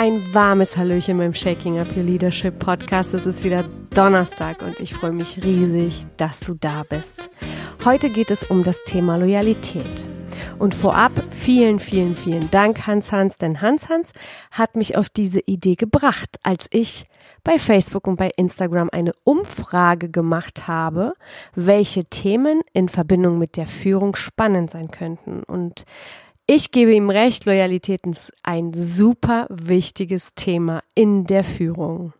Ein warmes Hallöchen beim Shaking Up Your Leadership Podcast. Es ist wieder Donnerstag und ich freue mich riesig, dass du da bist. Heute geht es um das Thema Loyalität. Und vorab vielen, vielen, vielen Dank, Hans Hans, denn Hans Hans hat mich auf diese Idee gebracht, als ich bei Facebook und bei Instagram eine Umfrage gemacht habe, welche Themen in Verbindung mit der Führung spannend sein könnten. Und ich gebe ihm recht, Loyalität ist ein super wichtiges Thema in der Führung.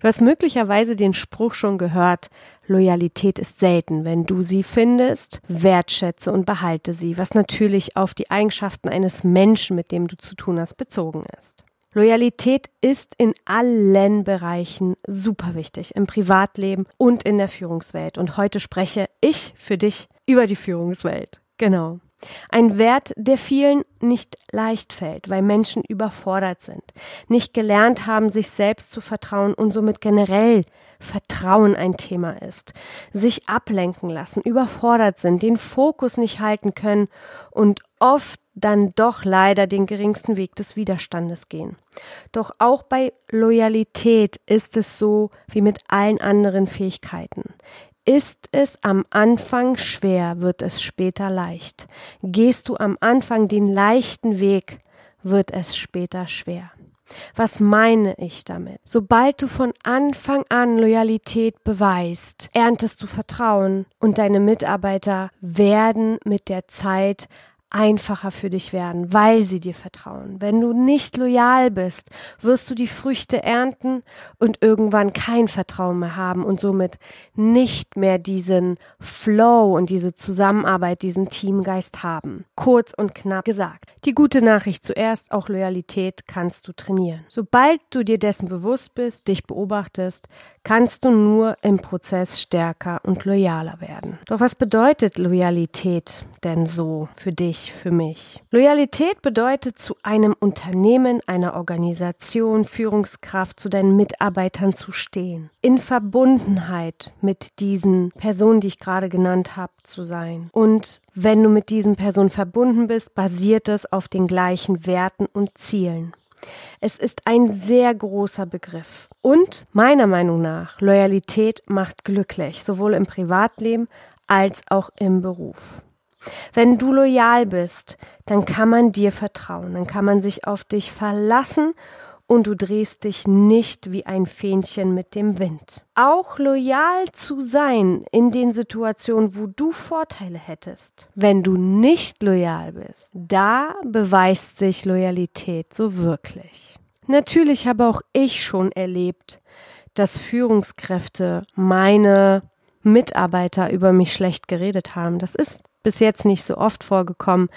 Du hast möglicherweise den Spruch schon gehört, Loyalität ist selten. Wenn du sie findest, wertschätze und behalte sie, was natürlich auf die Eigenschaften eines Menschen, mit dem du zu tun hast, bezogen ist. Loyalität ist in allen Bereichen super wichtig, im Privatleben und in der Führungswelt. Und heute spreche ich für dich über die Führungswelt. Genau. Ein Wert, der vielen nicht leicht fällt, weil Menschen überfordert sind, nicht gelernt haben, sich selbst zu vertrauen und somit generell Vertrauen ein Thema ist, sich ablenken lassen, überfordert sind, den Fokus nicht halten können und oft dann doch leider den geringsten Weg des Widerstandes gehen. Doch auch bei Loyalität ist es so wie mit allen anderen Fähigkeiten. Ist es am Anfang schwer, wird es später leicht. Gehst du am Anfang den leichten Weg, wird es später schwer. Was meine ich damit? Sobald du von Anfang an Loyalität beweist, erntest du Vertrauen und deine Mitarbeiter werden mit der Zeit einfacher für dich werden, weil sie dir vertrauen. Wenn du nicht loyal bist, wirst du die Früchte ernten und irgendwann kein Vertrauen mehr haben und somit nicht mehr diesen Flow und diese Zusammenarbeit, diesen Teamgeist haben. Kurz und knapp gesagt. Die gute Nachricht zuerst, auch Loyalität kannst du trainieren. Sobald du dir dessen bewusst bist, dich beobachtest, kannst du nur im Prozess stärker und loyaler werden. Doch was bedeutet Loyalität denn so für dich, für mich? Loyalität bedeutet zu einem Unternehmen, einer Organisation, Führungskraft, zu deinen Mitarbeitern zu stehen. In Verbundenheit mit diesen Personen, die ich gerade genannt habe, zu sein. Und wenn du mit diesen Personen verbunden bist, basiert es auf den gleichen Werten und Zielen. Es ist ein sehr großer Begriff. Und meiner Meinung nach, Loyalität macht glücklich, sowohl im Privatleben als auch im Beruf. Wenn du loyal bist, dann kann man dir vertrauen, dann kann man sich auf dich verlassen und du drehst dich nicht wie ein Fähnchen mit dem Wind. Auch loyal zu sein in den Situationen, wo du Vorteile hättest. Wenn du nicht loyal bist, da beweist sich Loyalität so wirklich. Natürlich habe auch ich schon erlebt, dass Führungskräfte meine Mitarbeiter über mich schlecht geredet haben. Das ist bis jetzt nicht so oft vorgekommen.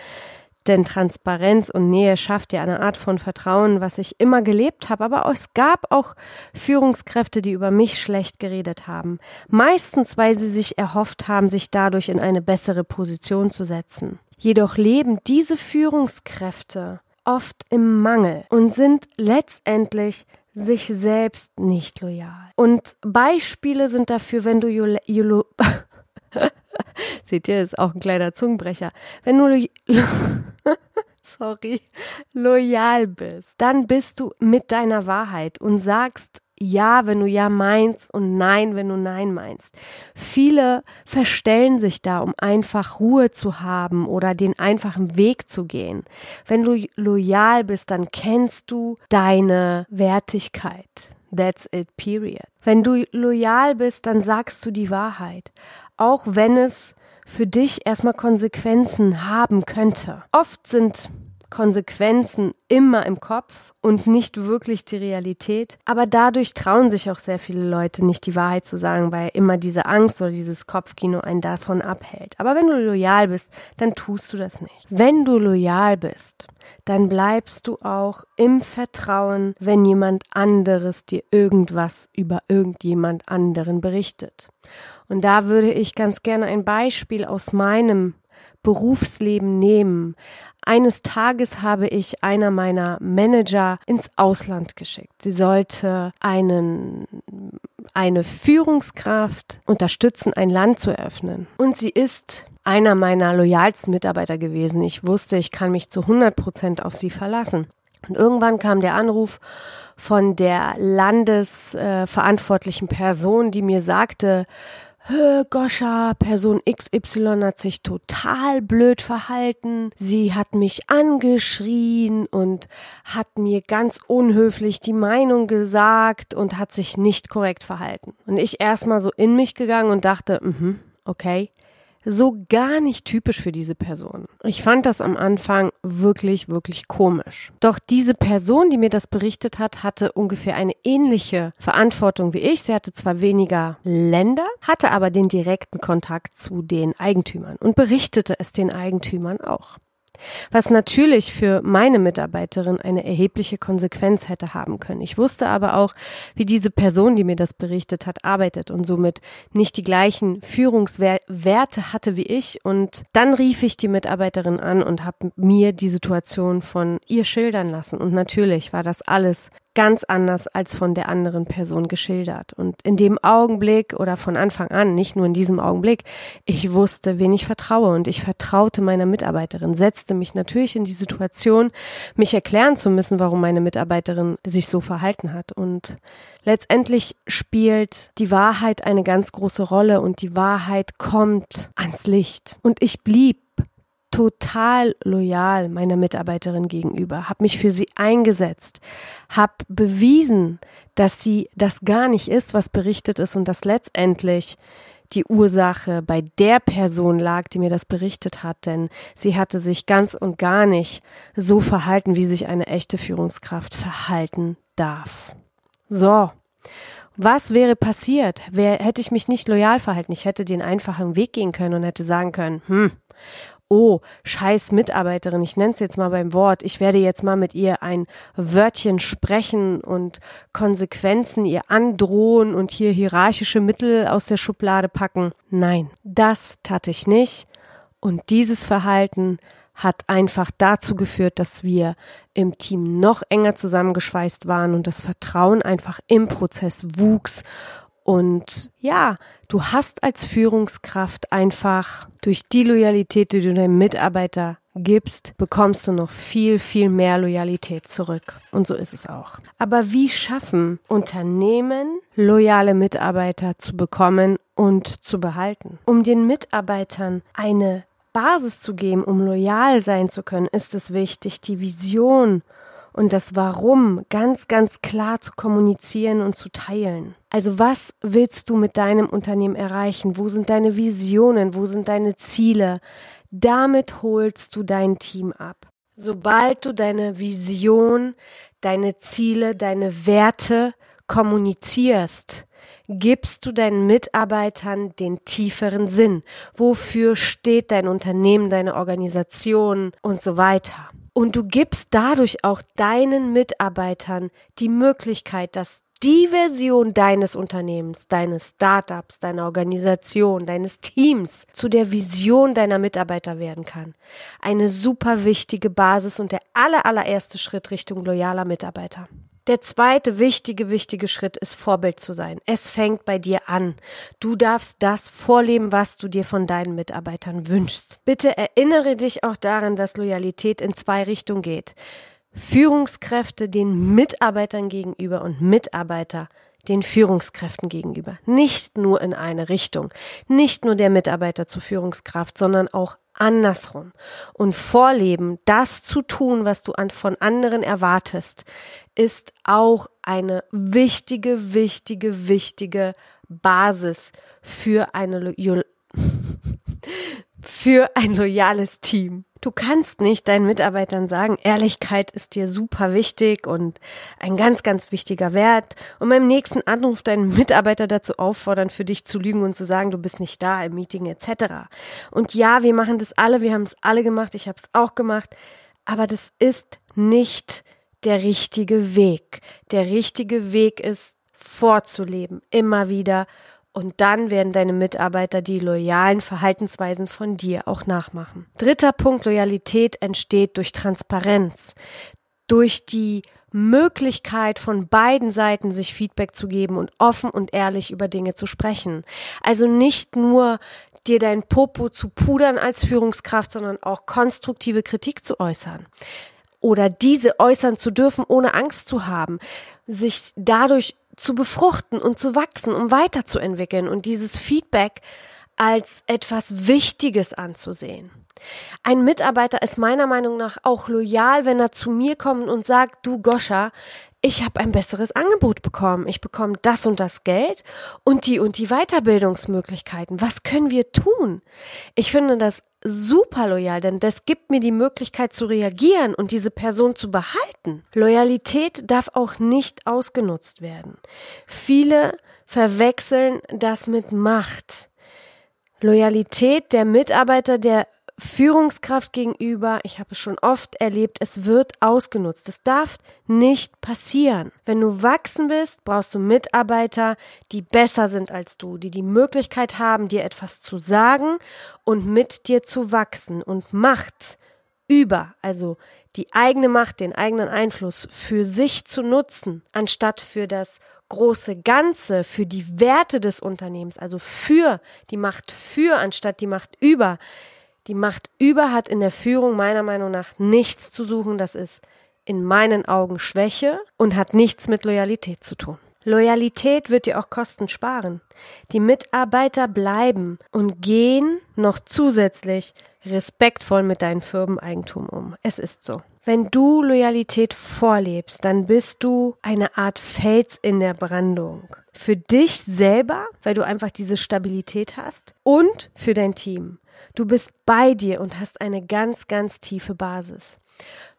Denn Transparenz und Nähe schafft ja eine Art von Vertrauen, was ich immer gelebt habe. Aber es gab auch Führungskräfte, die über mich schlecht geredet haben. Meistens, weil sie sich erhofft haben, sich dadurch in eine bessere Position zu setzen. Jedoch leben diese Führungskräfte oft im Mangel und sind letztendlich sich selbst nicht loyal. Und Beispiele sind dafür, wenn du Seht ihr, ist auch ein kleiner Zungenbrecher. Wenn du sorry, loyal bist, dann bist du mit deiner Wahrheit und sagst ja, wenn du ja meinst und nein, wenn du nein meinst. Viele verstellen sich da, um einfach Ruhe zu haben oder den einfachen Weg zu gehen. Wenn du loyal bist, dann kennst du deine Wertigkeit. That's it, period. Wenn du loyal bist, dann sagst du die Wahrheit. Auch wenn es für dich erstmal Konsequenzen haben könnte. Oft sind Konsequenzen immer im Kopf und nicht wirklich die Realität. Aber dadurch trauen sich auch sehr viele Leute nicht die Wahrheit zu sagen, weil immer diese Angst oder dieses Kopfkino einen davon abhält. Aber wenn du loyal bist, dann tust du das nicht. Wenn du loyal bist, dann bleibst du auch im Vertrauen, wenn jemand anderes dir irgendwas über irgendjemand anderen berichtet. Und da würde ich ganz gerne ein Beispiel aus meinem Berufsleben nehmen. Eines Tages habe ich einer meiner Manager ins Ausland geschickt. Sie sollte einen, eine Führungskraft unterstützen, ein Land zu eröffnen. Und sie ist einer meiner loyalsten Mitarbeiter gewesen. Ich wusste, ich kann mich zu 100 Prozent auf sie verlassen. Und irgendwann kam der Anruf von der landesverantwortlichen äh, Person, die mir sagte, Goscha, Person XY hat sich total blöd verhalten. Sie hat mich angeschrien und hat mir ganz unhöflich die Meinung gesagt und hat sich nicht korrekt verhalten. Und ich erstmal so in mich gegangen und dachte, mhm, okay, so gar nicht typisch für diese Person. Ich fand das am Anfang wirklich, wirklich komisch. Doch diese Person, die mir das berichtet hat, hatte ungefähr eine ähnliche Verantwortung wie ich. Sie hatte zwar weniger Länder, hatte aber den direkten Kontakt zu den Eigentümern und berichtete es den Eigentümern auch was natürlich für meine Mitarbeiterin eine erhebliche Konsequenz hätte haben können. Ich wusste aber auch, wie diese Person, die mir das berichtet hat, arbeitet und somit nicht die gleichen Führungswerte hatte wie ich. Und dann rief ich die Mitarbeiterin an und habe mir die Situation von ihr schildern lassen. Und natürlich war das alles ganz anders als von der anderen Person geschildert. Und in dem Augenblick oder von Anfang an, nicht nur in diesem Augenblick, ich wusste, wen ich vertraue und ich vertraute meiner Mitarbeiterin, setzte mich natürlich in die Situation, mich erklären zu müssen, warum meine Mitarbeiterin sich so verhalten hat. Und letztendlich spielt die Wahrheit eine ganz große Rolle und die Wahrheit kommt ans Licht. Und ich blieb total loyal meiner Mitarbeiterin gegenüber, habe mich für sie eingesetzt, habe bewiesen, dass sie das gar nicht ist, was berichtet ist und dass letztendlich die Ursache bei der Person lag, die mir das berichtet hat, denn sie hatte sich ganz und gar nicht so verhalten, wie sich eine echte Führungskraft verhalten darf. So. Was wäre passiert? Wer, hätte ich mich nicht loyal verhalten? Ich hätte den einfachen Weg gehen können und hätte sagen können, hm, oh, scheiß Mitarbeiterin, ich nenne es jetzt mal beim Wort, ich werde jetzt mal mit ihr ein Wörtchen sprechen und Konsequenzen ihr androhen und hier hierarchische Mittel aus der Schublade packen. Nein, das tat ich nicht. Und dieses Verhalten hat einfach dazu geführt, dass wir im Team noch enger zusammengeschweißt waren und das Vertrauen einfach im Prozess wuchs und ja, du hast als Führungskraft einfach durch die Loyalität, die du deinem Mitarbeiter gibst, bekommst du noch viel, viel mehr Loyalität zurück. Und so ist es auch. Aber wie schaffen Unternehmen, loyale Mitarbeiter zu bekommen und zu behalten? Um den Mitarbeitern eine Basis zu geben, um loyal sein zu können, ist es wichtig, die Vision und das Warum ganz, ganz klar zu kommunizieren und zu teilen. Also was willst du mit deinem Unternehmen erreichen? Wo sind deine Visionen? Wo sind deine Ziele? Damit holst du dein Team ab. Sobald du deine Vision, deine Ziele, deine Werte kommunizierst, gibst du deinen Mitarbeitern den tieferen Sinn. Wofür steht dein Unternehmen, deine Organisation und so weiter. Und du gibst dadurch auch deinen Mitarbeitern die Möglichkeit, dass die Version deines Unternehmens, deines Startups, deiner Organisation, deines Teams zu der Vision deiner Mitarbeiter werden kann. Eine super wichtige Basis und der aller, allererste Schritt Richtung loyaler Mitarbeiter. Der zweite wichtige, wichtige Schritt ist Vorbild zu sein. Es fängt bei dir an. Du darfst das vorleben, was du dir von deinen Mitarbeitern wünschst. Bitte erinnere dich auch daran, dass Loyalität in zwei Richtungen geht. Führungskräfte den Mitarbeitern gegenüber und Mitarbeiter den Führungskräften gegenüber. Nicht nur in eine Richtung. Nicht nur der Mitarbeiter zur Führungskraft, sondern auch andersrum. Und vorleben, das zu tun, was du von anderen erwartest, ist auch eine wichtige, wichtige, wichtige Basis für eine für ein loyales Team. Du kannst nicht deinen Mitarbeitern sagen, Ehrlichkeit ist dir super wichtig und ein ganz, ganz wichtiger Wert und beim nächsten Anruf deinen Mitarbeiter dazu auffordern, für dich zu lügen und zu sagen, du bist nicht da im Meeting etc. Und ja, wir machen das alle, wir haben es alle gemacht, ich habe es auch gemacht, aber das ist nicht der richtige Weg. Der richtige Weg ist vorzuleben, immer wieder. Und dann werden deine Mitarbeiter die loyalen Verhaltensweisen von dir auch nachmachen. Dritter Punkt, Loyalität entsteht durch Transparenz, durch die Möglichkeit von beiden Seiten sich Feedback zu geben und offen und ehrlich über Dinge zu sprechen. Also nicht nur dir dein Popo zu pudern als Führungskraft, sondern auch konstruktive Kritik zu äußern oder diese äußern zu dürfen, ohne Angst zu haben, sich dadurch zu befruchten und zu wachsen, um weiterzuentwickeln und dieses Feedback als etwas Wichtiges anzusehen. Ein Mitarbeiter ist meiner Meinung nach auch loyal, wenn er zu mir kommt und sagt, du Goscha, ich habe ein besseres Angebot bekommen. Ich bekomme das und das Geld und die und die Weiterbildungsmöglichkeiten. Was können wir tun? Ich finde das super loyal, denn das gibt mir die Möglichkeit zu reagieren und diese Person zu behalten. Loyalität darf auch nicht ausgenutzt werden. Viele verwechseln das mit Macht. Loyalität der Mitarbeiter, der Führungskraft gegenüber, ich habe es schon oft erlebt, es wird ausgenutzt. Es darf nicht passieren. Wenn du wachsen bist, brauchst du Mitarbeiter, die besser sind als du, die die Möglichkeit haben, dir etwas zu sagen und mit dir zu wachsen und Macht über, also die eigene Macht, den eigenen Einfluss für sich zu nutzen, anstatt für das große Ganze, für die Werte des Unternehmens, also für die Macht für, anstatt die Macht über, die Macht über hat in der Führung meiner Meinung nach nichts zu suchen. Das ist in meinen Augen Schwäche und hat nichts mit Loyalität zu tun. Loyalität wird dir auch Kosten sparen. Die Mitarbeiter bleiben und gehen noch zusätzlich respektvoll mit deinem Firmeneigentum um. Es ist so. Wenn du Loyalität vorlebst, dann bist du eine Art Fels in der Brandung. Für dich selber, weil du einfach diese Stabilität hast und für dein Team. Du bist bei dir und hast eine ganz, ganz tiefe Basis.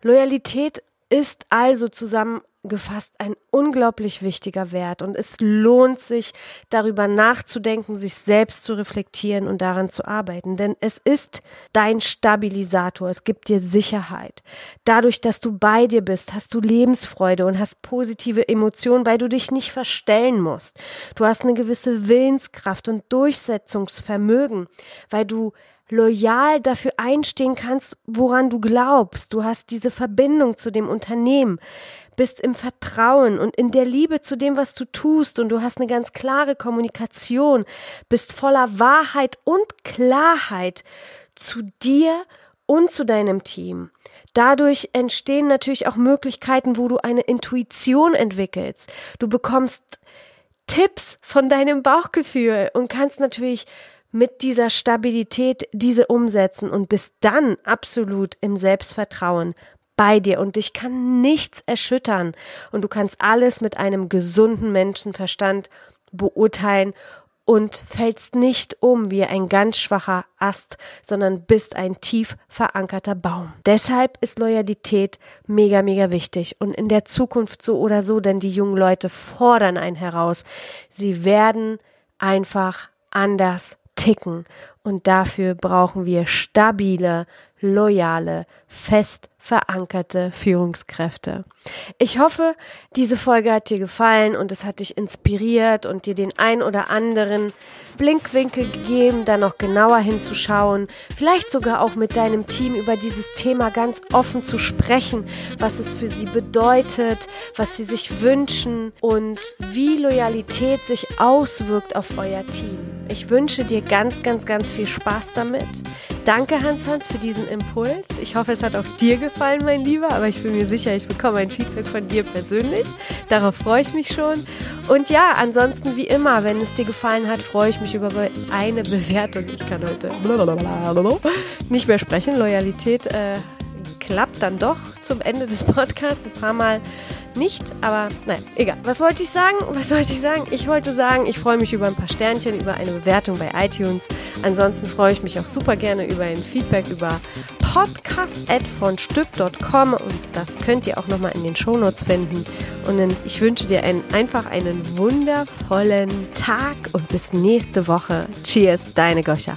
Loyalität ist also zusammengefasst ein unglaublich wichtiger Wert und es lohnt sich darüber nachzudenken, sich selbst zu reflektieren und daran zu arbeiten, denn es ist dein Stabilisator, es gibt dir Sicherheit. Dadurch, dass du bei dir bist, hast du Lebensfreude und hast positive Emotionen, weil du dich nicht verstellen musst. Du hast eine gewisse Willenskraft und Durchsetzungsvermögen, weil du loyal dafür einstehen kannst, woran du glaubst. Du hast diese Verbindung zu dem Unternehmen, bist im Vertrauen und in der Liebe zu dem, was du tust und du hast eine ganz klare Kommunikation, bist voller Wahrheit und Klarheit zu dir und zu deinem Team. Dadurch entstehen natürlich auch Möglichkeiten, wo du eine Intuition entwickelst. Du bekommst Tipps von deinem Bauchgefühl und kannst natürlich mit dieser Stabilität diese umsetzen und bist dann absolut im Selbstvertrauen bei dir und dich kann nichts erschüttern und du kannst alles mit einem gesunden Menschenverstand beurteilen und fällst nicht um wie ein ganz schwacher Ast, sondern bist ein tief verankerter Baum. Deshalb ist Loyalität mega, mega wichtig und in der Zukunft so oder so, denn die jungen Leute fordern einen heraus. Sie werden einfach anders ticken. Und dafür brauchen wir stabile, loyale, fest verankerte Führungskräfte. Ich hoffe, diese Folge hat dir gefallen und es hat dich inspiriert und dir den ein oder anderen Blinkwinkel gegeben, da noch genauer hinzuschauen, vielleicht sogar auch mit deinem Team über dieses Thema ganz offen zu sprechen, was es für sie bedeutet, was sie sich wünschen und wie Loyalität sich auswirkt auf euer Team. Ich wünsche dir ganz, ganz, ganz viel Spaß damit. Danke, Hans-Hans, für diesen Impuls. Ich hoffe, es hat auch dir gefallen, mein Lieber, aber ich bin mir sicher, ich bekomme ein Feedback von dir persönlich. Darauf freue ich mich schon. Und ja, ansonsten wie immer, wenn es dir gefallen hat, freue ich mich über eine Bewertung. Ich kann heute nicht mehr sprechen. Loyalität äh, klappt dann doch zum Ende des Podcasts ein paar Mal nicht, aber nein, egal. Was wollte ich sagen? Was wollte ich sagen? Ich wollte sagen, ich freue mich über ein paar Sternchen, über eine Bewertung bei iTunes. Ansonsten freue ich mich auch super gerne über ein Feedback über podcast.vonstück.com und das könnt ihr auch nochmal in den Shownotes finden. Und ich wünsche dir einen, einfach einen wundervollen Tag und bis nächste Woche. Cheers, deine Goscha.